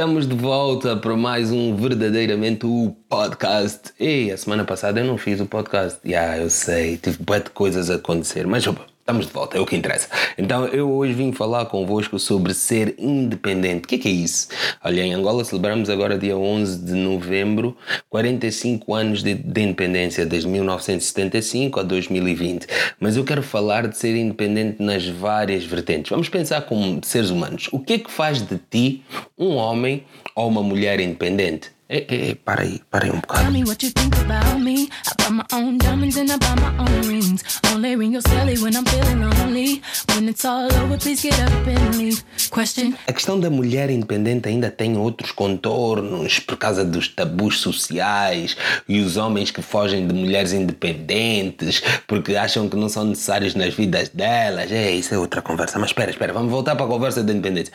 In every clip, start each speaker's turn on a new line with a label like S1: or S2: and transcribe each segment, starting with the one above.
S1: Estamos de volta para mais um verdadeiramente o podcast. E a semana passada eu não fiz o podcast. Já, yeah, eu sei, tive bué de coisas a acontecer, mas opa, estamos de volta, é o que interessa. Então eu hoje vim falar convosco sobre ser independente. O que é, que é isso? Olha, em Angola celebramos agora dia 11 de novembro 45 anos de, de independência, desde 1975 a 2020. Mas eu quero falar de ser independente nas várias vertentes. Vamos pensar como seres humanos. O que é que faz de ti um homem ou uma mulher independente? Ei, ei, para aí, para aí um bocado. Tell me what you think about me. I buy my own diamonds and I buy my own rings. Only ring your when I'm feeling lonely. When it's all over, please get up and leave. Question. A questão da mulher independente ainda tem outros contornos por causa dos tabus sociais e os homens que fogem de mulheres independentes porque acham que não são necessários nas vidas delas. É, isso é outra conversa. Mas espera, espera, vamos voltar para a conversa da independência.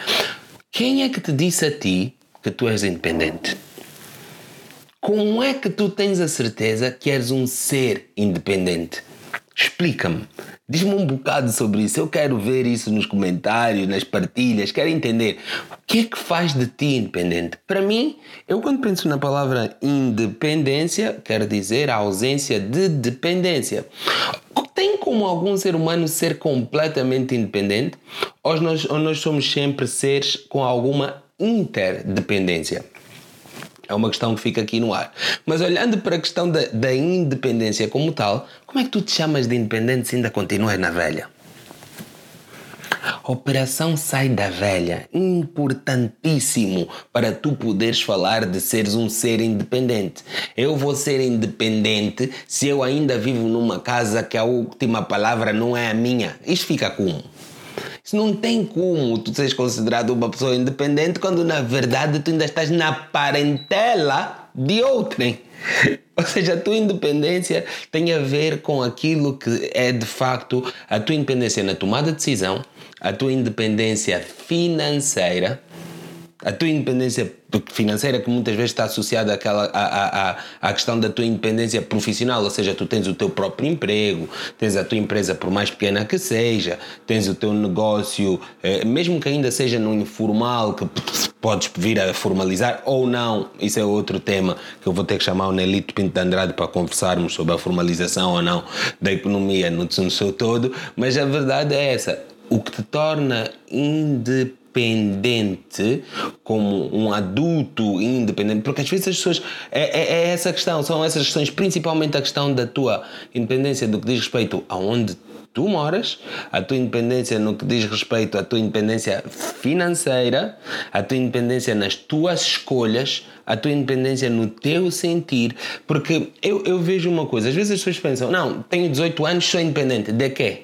S1: Quem é que te disse a ti que tu és independente? Como é que tu tens a certeza que és um ser independente? Explica-me. Diz-me um bocado sobre isso. Eu quero ver isso nos comentários, nas partilhas. Quero entender o que é que faz de ti independente. Para mim, eu quando penso na palavra independência, quero dizer a ausência de dependência. Tem como algum ser humano ser completamente independente? Ou nós, ou nós somos sempre seres com alguma interdependência? É uma questão que fica aqui no ar. Mas olhando para a questão da, da independência como tal, como é que tu te chamas de independente se ainda continuas na velha? Operação Sai da Velha, importantíssimo para tu poderes falar de seres um ser independente. Eu vou ser independente se eu ainda vivo numa casa que a última palavra não é a minha. Isto fica como? Isso não tem como tu seres considerado uma pessoa independente quando na verdade tu ainda estás na parentela de outrem. Ou seja, a tua independência tem a ver com aquilo que é de facto a tua independência na tomada de decisão, a tua independência financeira, a tua independência financeira que muitas vezes está associada àquela, à, à, à questão da tua independência profissional, ou seja, tu tens o teu próprio emprego, tens a tua empresa por mais pequena que seja, tens o teu negócio, eh, mesmo que ainda seja no informal, que podes vir a formalizar ou não, isso é outro tema que eu vou ter que chamar o Nelito Pinto de Andrade para conversarmos sobre a formalização ou não da economia no, seu todo, mas a verdade é essa, o que te torna independente independente, como um adulto independente, porque às vezes as pessoas. É, é, é, essa questão, são essas questões, principalmente a questão da tua independência do que diz respeito aonde tu moras, a tua independência no que diz respeito à tua independência financeira, a tua independência nas tuas escolhas, a tua independência no teu sentir, porque eu, eu vejo uma coisa, às vezes as pessoas pensam, não, tenho 18 anos, sou independente, de quê?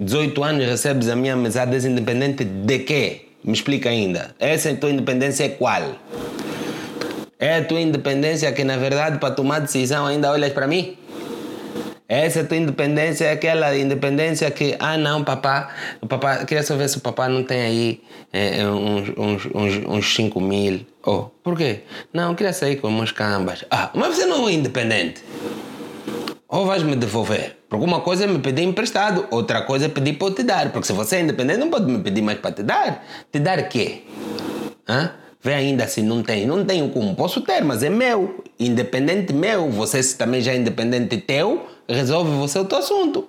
S1: 18 anos recebes a minha mesada independente de quê? Me explica ainda. Essa tua independência é qual? É a tua independência que, na verdade, para tomar decisão ainda olhas para mim? Essa tua independência é aquela independência que, ah não, papá, papá, queria só ver se o papá não tem aí é, uns, uns, uns, uns 5 mil. Oh, por quê? Não, queria sair com umas cambas. Ah, mas você não é independente ou vais me devolver. Porque uma coisa é me pedir emprestado, outra coisa é pedir para eu te dar. Porque se você é independente, não pode me pedir mais para te dar. Te dar quê? Hã? Vê ainda assim, não tem. Não tenho como. Posso ter, mas é meu. Independente meu. Você se também já é independente teu, resolve você o teu assunto.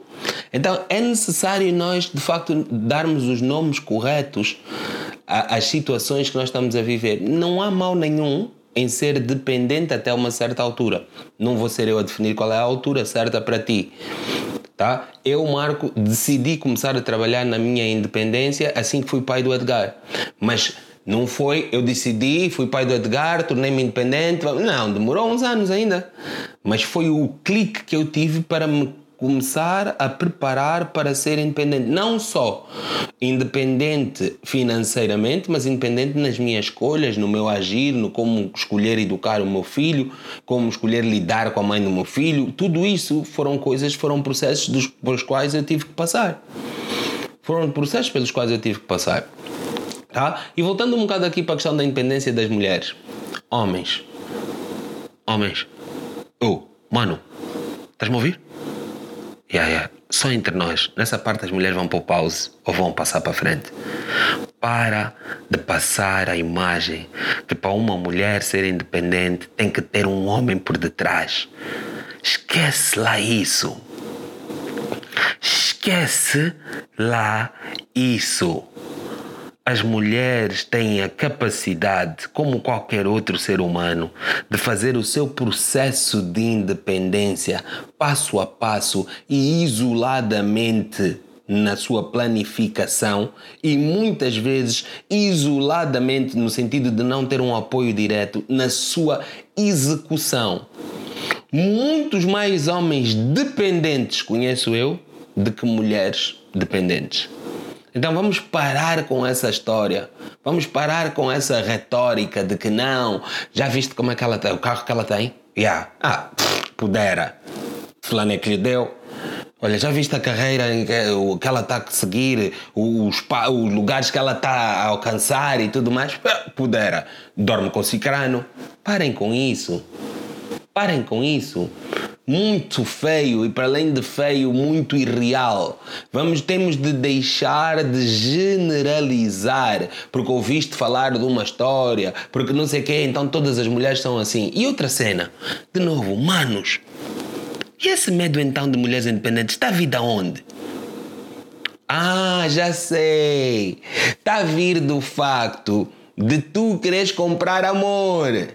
S1: Então é necessário nós, de facto, darmos os nomes corretos às situações que nós estamos a viver. Não há mal nenhum em ser dependente até uma certa altura. Não vou ser eu a definir qual é a altura certa para ti. Tá? Eu, Marco, decidi começar a trabalhar na minha independência assim que fui pai do Edgar. Mas não foi, eu decidi, fui pai do Edgar, tornei-me independente. Não, demorou uns anos ainda. Mas foi o clique que eu tive para me começar a preparar para ser independente. Não só independente financeiramente, mas independente nas minhas escolhas, no meu agir, no como escolher educar o meu filho, como escolher lidar com a mãe do meu filho. Tudo isso foram coisas, foram processos dos, pelos quais eu tive que passar. Foram processos pelos quais eu tive que passar. Tá? E voltando um bocado aqui para a questão da independência das mulheres. Homens. Homens. Oh, mano. Estás-me a ouvir? Yeah, yeah. Só entre nós, nessa parte as mulheres vão para o pause ou vão passar para frente. para de passar a imagem que para uma mulher ser independente tem que ter um homem por detrás. Esquece lá isso. Esquece lá isso. As mulheres têm a capacidade, como qualquer outro ser humano, de fazer o seu processo de independência passo a passo e isoladamente na sua planificação e muitas vezes isoladamente no sentido de não ter um apoio direto na sua execução. Muitos mais homens dependentes conheço eu do que mulheres dependentes. Então vamos parar com essa história. Vamos parar com essa retórica de que não, já viste como é que ela tem, o carro que ela tem? Yeah. Ah, pff, pudera. Fulano é que lhe deu. Olha, já viste a carreira em que, que ela está a seguir, os, os lugares que ela está a alcançar e tudo mais? Pudera. Dorme com cicrano. Parem com isso. Parem com isso muito feio e para além de feio, muito irreal. Vamos temos de deixar de generalizar porque ouviste falar de uma história, porque não sei quê, então todas as mulheres são assim. E outra cena, de novo, manos. E esse medo então de mulheres independentes está a vir de onde? Ah, já sei. Está a vir do facto de tu queres comprar amor.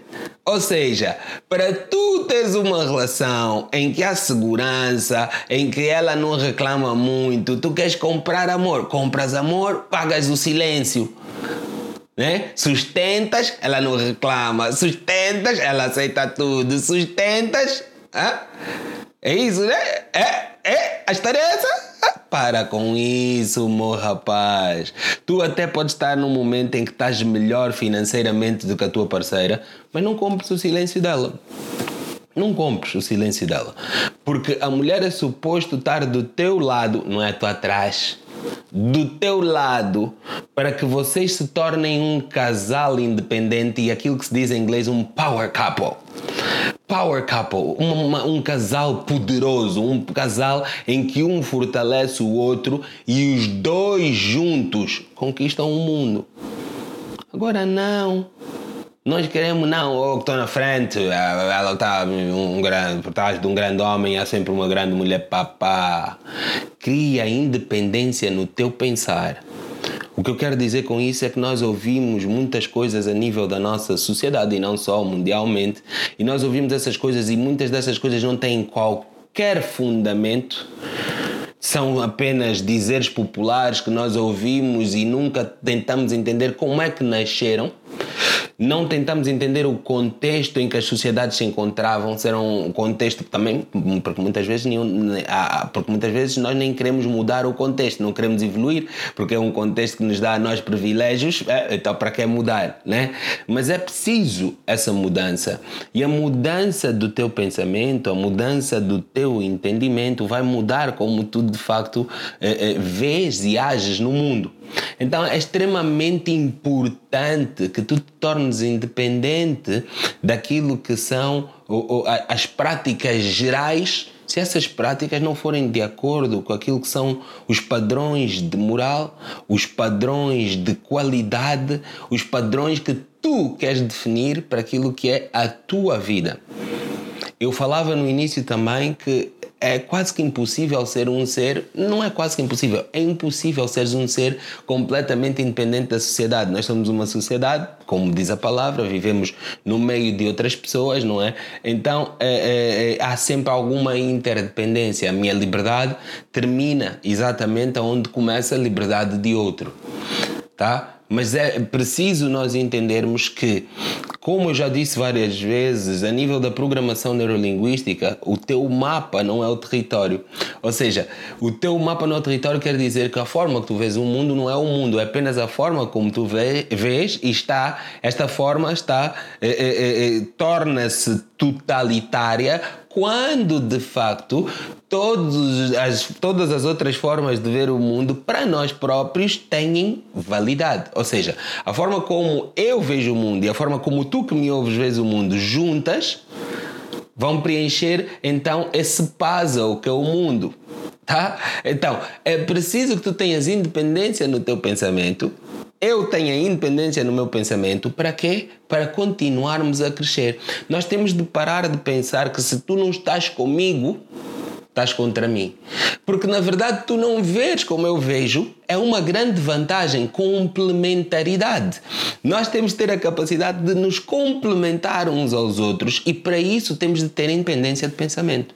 S1: Ou seja, para tu teres uma relação em que há segurança, em que ela não reclama muito, tu queres comprar amor. Compras amor, pagas o silêncio. Né? Sustentas, ela não reclama. Sustentas, ela aceita tudo. Sustentas, ah? é isso, né? É, é, a história é essa? Para com isso, meu rapaz. Tu até podes estar num momento em que estás melhor financeiramente do que a tua parceira, mas não compres o silêncio dela. Não compres o silêncio dela. Porque a mulher é suposto estar do teu lado, não é tu atrás. Do teu lado, para que vocês se tornem um casal independente e aquilo que se diz em inglês um power couple power couple, uma, um casal poderoso, um casal em que um fortalece o outro e os dois juntos conquistam o mundo. Agora não. Nós queremos, não, oh, que estou na frente, ela está um grande, por trás de um grande homem, há sempre uma grande mulher, papá. Cria independência no teu pensar. O que eu quero dizer com isso é que nós ouvimos muitas coisas a nível da nossa sociedade e não só mundialmente, e nós ouvimos essas coisas e muitas dessas coisas não têm qualquer fundamento. São apenas dizeres populares que nós ouvimos e nunca tentamos entender como é que nasceram não tentamos entender o contexto em que as sociedades se encontravam, ser um contexto também, porque muitas vezes nenhum, porque muitas vezes nós nem queremos mudar o contexto, não queremos evoluir, porque é um contexto que nos dá a nós privilégios, é, então para que mudar, né? Mas é preciso essa mudança. E a mudança do teu pensamento, a mudança do teu entendimento vai mudar como tu de facto é, é, vês e ages no mundo. Então é extremamente importante que tu te tornes independente daquilo que são as práticas gerais se essas práticas não forem de acordo com aquilo que são os padrões de moral, os padrões de qualidade, os padrões que tu queres definir para aquilo que é a tua vida. Eu falava no início também que é quase que impossível ser um ser, não é quase que impossível, é impossível seres um ser completamente independente da sociedade. Nós somos uma sociedade, como diz a palavra, vivemos no meio de outras pessoas, não é? Então é, é, é há sempre alguma interdependência. A minha liberdade termina exatamente onde começa a liberdade de outro, tá? Mas é preciso nós entendermos que, como eu já disse várias vezes, a nível da programação neurolinguística, o teu mapa não é o território. Ou seja, o teu mapa não é o território quer dizer que a forma que tu vês o mundo não é o mundo, é apenas a forma como tu vês e está, esta forma está, é, é, é, torna-se totalitária quando de facto todos as, todas as outras formas de ver o mundo para nós próprios têm validade. Ou seja, a forma como eu vejo o mundo e a forma como tu que me ouves vês o mundo juntas vão preencher então esse puzzle que é o mundo. Tá? Então, é preciso que tu tenhas independência no teu pensamento eu tenho a independência no meu pensamento, para quê? Para continuarmos a crescer. Nós temos de parar de pensar que se tu não estás comigo, estás contra mim. Porque na verdade tu não vês como eu vejo, é uma grande vantagem, complementaridade. Nós temos de ter a capacidade de nos complementar uns aos outros e para isso temos de ter independência de pensamento.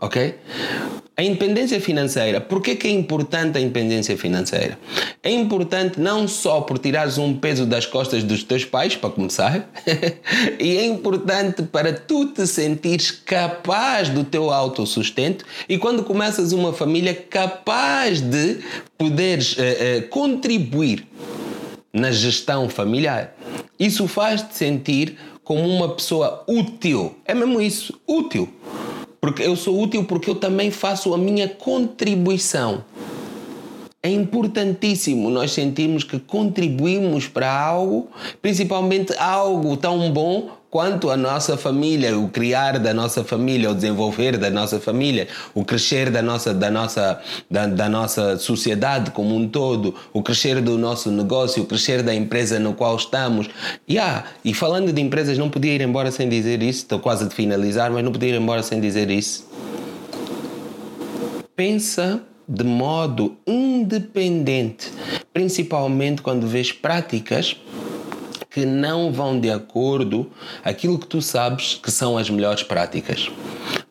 S1: Ok? A independência financeira, por que, é importante a independência financeira? É importante não só por tirares um peso das costas dos teus pais, para começar, e é importante para tu te sentires capaz do teu autossustento e quando começas uma família capaz de poderes uh, uh, contribuir na gestão familiar. Isso faz-te sentir como uma pessoa útil. É mesmo isso, útil. Porque eu sou útil porque eu também faço a minha contribuição. É importantíssimo nós sentirmos que contribuímos para algo, principalmente algo tão bom quanto a nossa família, o criar da nossa família, o desenvolver da nossa família, o crescer da nossa, da nossa, da, da nossa sociedade como um todo, o crescer do nosso negócio, o crescer da empresa no qual estamos. Yeah, e falando de empresas, não podia ir embora sem dizer isso, estou quase a finalizar, mas não podia ir embora sem dizer isso. Pensa de modo independente, principalmente quando vês práticas que não vão de acordo aquilo que tu sabes que são as melhores práticas.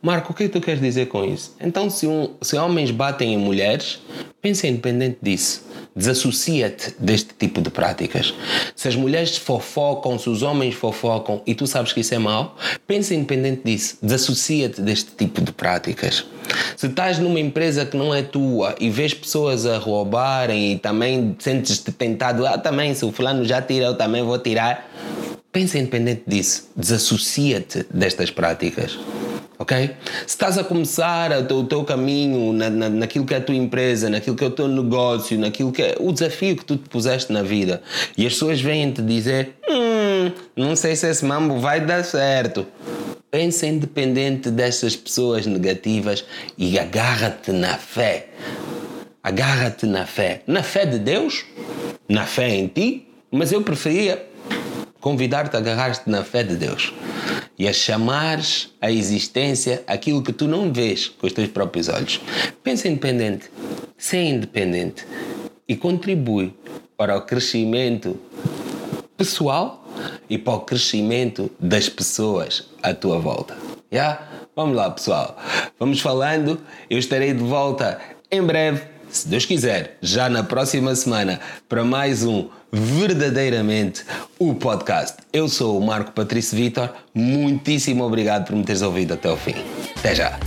S1: Marco, o que, é que tu queres dizer com isso? Então, se, um, se homens batem em mulheres, pensa independente disso. Desassocia-te deste tipo de práticas. Se as mulheres fofocam, se os homens fofocam e tu sabes que isso é mau, pensa independente disso. Desassocia-te deste tipo de práticas. Se estás numa empresa que não é tua e vês pessoas a roubarem e também sentes-te tentado, ah, também, se o fulano já tira, eu também vou tirar. Pensa independente disso. Desassocia-te destas práticas ok? Se estás a começar o teu caminho na, na, naquilo que é a tua empresa, naquilo que é o teu negócio, naquilo que é o desafio que tu te puseste na vida e as pessoas vêm te dizer: hum, não sei se esse mambo vai dar certo. Pensa independente dessas pessoas negativas e agarra-te na fé. Agarra-te na fé. Na fé de Deus, na fé em ti, mas eu preferia convidar-te a agarrar-te na fé de Deus e a chamares à existência aquilo que tu não vês com os teus próprios olhos. Pensa independente, ser independente e contribui para o crescimento pessoal e para o crescimento das pessoas à tua volta. Yeah? Vamos lá, pessoal. Vamos falando. Eu estarei de volta em breve, se Deus quiser, já na próxima semana, para mais um verdadeiramente o podcast. Eu sou o Marco Patrício Vitor, muitíssimo obrigado por me teres ouvido até o fim. Até já!